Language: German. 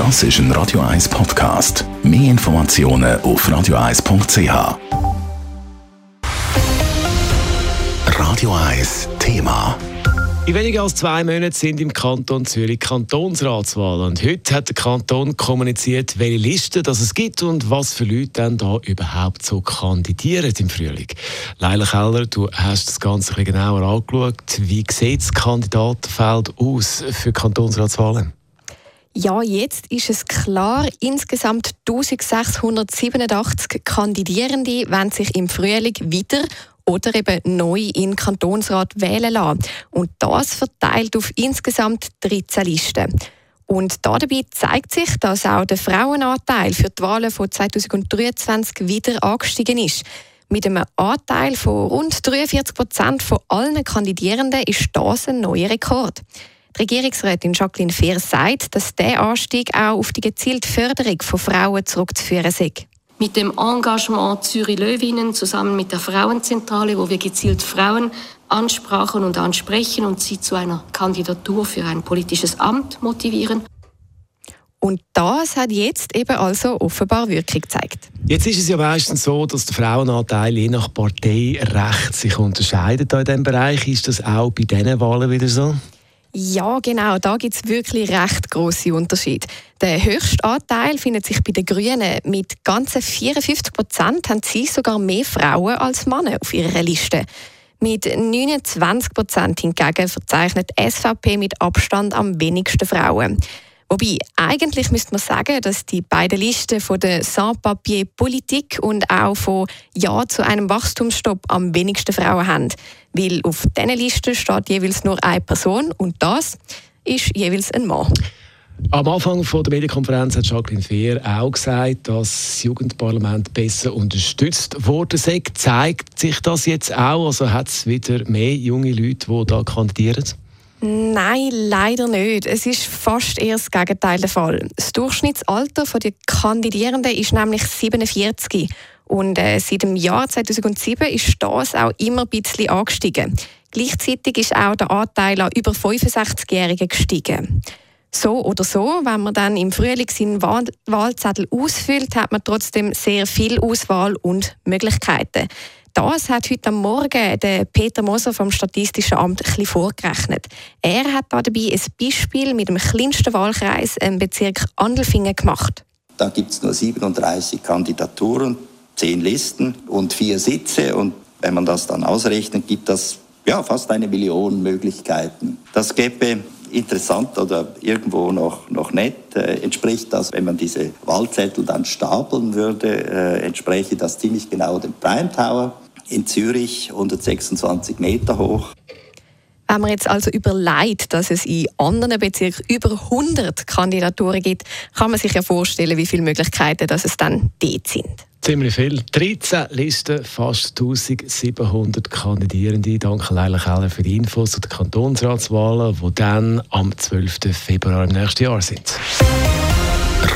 Das ist ein Radio 1 Podcast. Mehr Informationen auf radio1.ch. Radio 1 Thema. In weniger als zwei Monaten sind im Kanton Zürich Kantonsratswahlen. Und heute hat der Kanton kommuniziert, welche Listen das es gibt und was für Leute dann da überhaupt so kandidieren im Frühling. Leila Keller, du hast das Ganze ein bisschen genauer angeschaut. Wie sieht das Kandidatenfeld aus für Kantonsratswahlen? Ja, jetzt ist es klar, insgesamt 1687 Kandidierende wollen sich im Frühling wieder oder eben neu in Kantonsrat wählen lassen. Und das verteilt auf insgesamt 13 Listen. Und dabei zeigt sich, dass auch der Frauenanteil für die Wahlen von 2023 wieder angestiegen ist. Mit einem Anteil von rund 43 Prozent von allen Kandidierenden ist das ein neuer Rekord. Die Regierungsrätin Jacqueline Fehr sagt, dass der Anstieg auch auf die gezielte Förderung von Frauen zurückzuführen sei mit dem Engagement Zürich Löwinnen zusammen mit der Frauenzentrale, wo wir gezielt Frauen ansprachen und ansprechen und sie zu einer Kandidatur für ein politisches Amt motivieren. Und das hat jetzt eben also offenbar Wirkung gezeigt. Jetzt ist es ja meistens so, dass der Frauenanteil je nach Partei recht sich unterscheidet in diesem Bereich. Ist das auch bei diesen Wahlen wieder so? Ja, genau. Da gibt es wirklich recht große Unterschiede. Der höchste Anteil findet sich bei den Grünen. Mit ganzen 54 Prozent haben sie sogar mehr Frauen als Männer auf ihrer Liste. Mit 29 Prozent hingegen verzeichnet SVP mit Abstand am wenigsten Frauen. Wobei, eigentlich müsste man sagen, dass die beiden Listen von der Sans-Papier-Politik und auch von Ja zu einem Wachstumsstopp am wenigsten Frauen haben. Weil auf diesen Listen steht jeweils nur eine Person und das ist jeweils ein Mann. Am Anfang von der Medienkonferenz hat Jacqueline Fehr auch gesagt, dass das Jugendparlament besser unterstützt worden sei. Zeigt sich das jetzt auch? Also hat es wieder mehr junge Leute, die da kandidieren? Nein, leider nicht. Es ist fast eher das Gegenteil der Fall. Das Durchschnittsalter der Kandidierenden ist nämlich 47. Und äh, seit dem Jahr 2007 ist das auch immer ein bisschen angestiegen. Gleichzeitig ist auch der Anteil an über 65-Jährigen gestiegen. So oder so, wenn man dann im Frühling seinen Wahlzettel ausfüllt, hat man trotzdem sehr viel Auswahl und Möglichkeiten. Das hat heute Morgen der Peter Moser vom Statistischen Amt ein vorgerechnet. Er hat dabei ein Beispiel mit dem kleinsten Wahlkreis im Bezirk Andelfingen gemacht. Da gibt es nur 37 Kandidaturen, 10 Listen und 4 Sitze. Und wenn man das dann ausrechnet, gibt das ja, fast eine Million Möglichkeiten. Das gäbe interessant oder irgendwo noch, noch nett, äh, entspricht das, wenn man diese Wahlzettel dann stapeln würde, äh, entspräche das ziemlich genau dem Prime Tower in Zürich, 126 Meter hoch. Wenn man jetzt also überlegt, dass es in anderen Bezirken über 100 Kandidaturen gibt, kann man sich ja vorstellen, wie viele Möglichkeiten dass es dann dort sind. Ziemlich viel. 13 Listen, fast 1700 Kandidierende. Danke Leila Keller für die Infos zu den Kantonsratswahlen, die dann am 12. Februar im nächsten Jahr sind.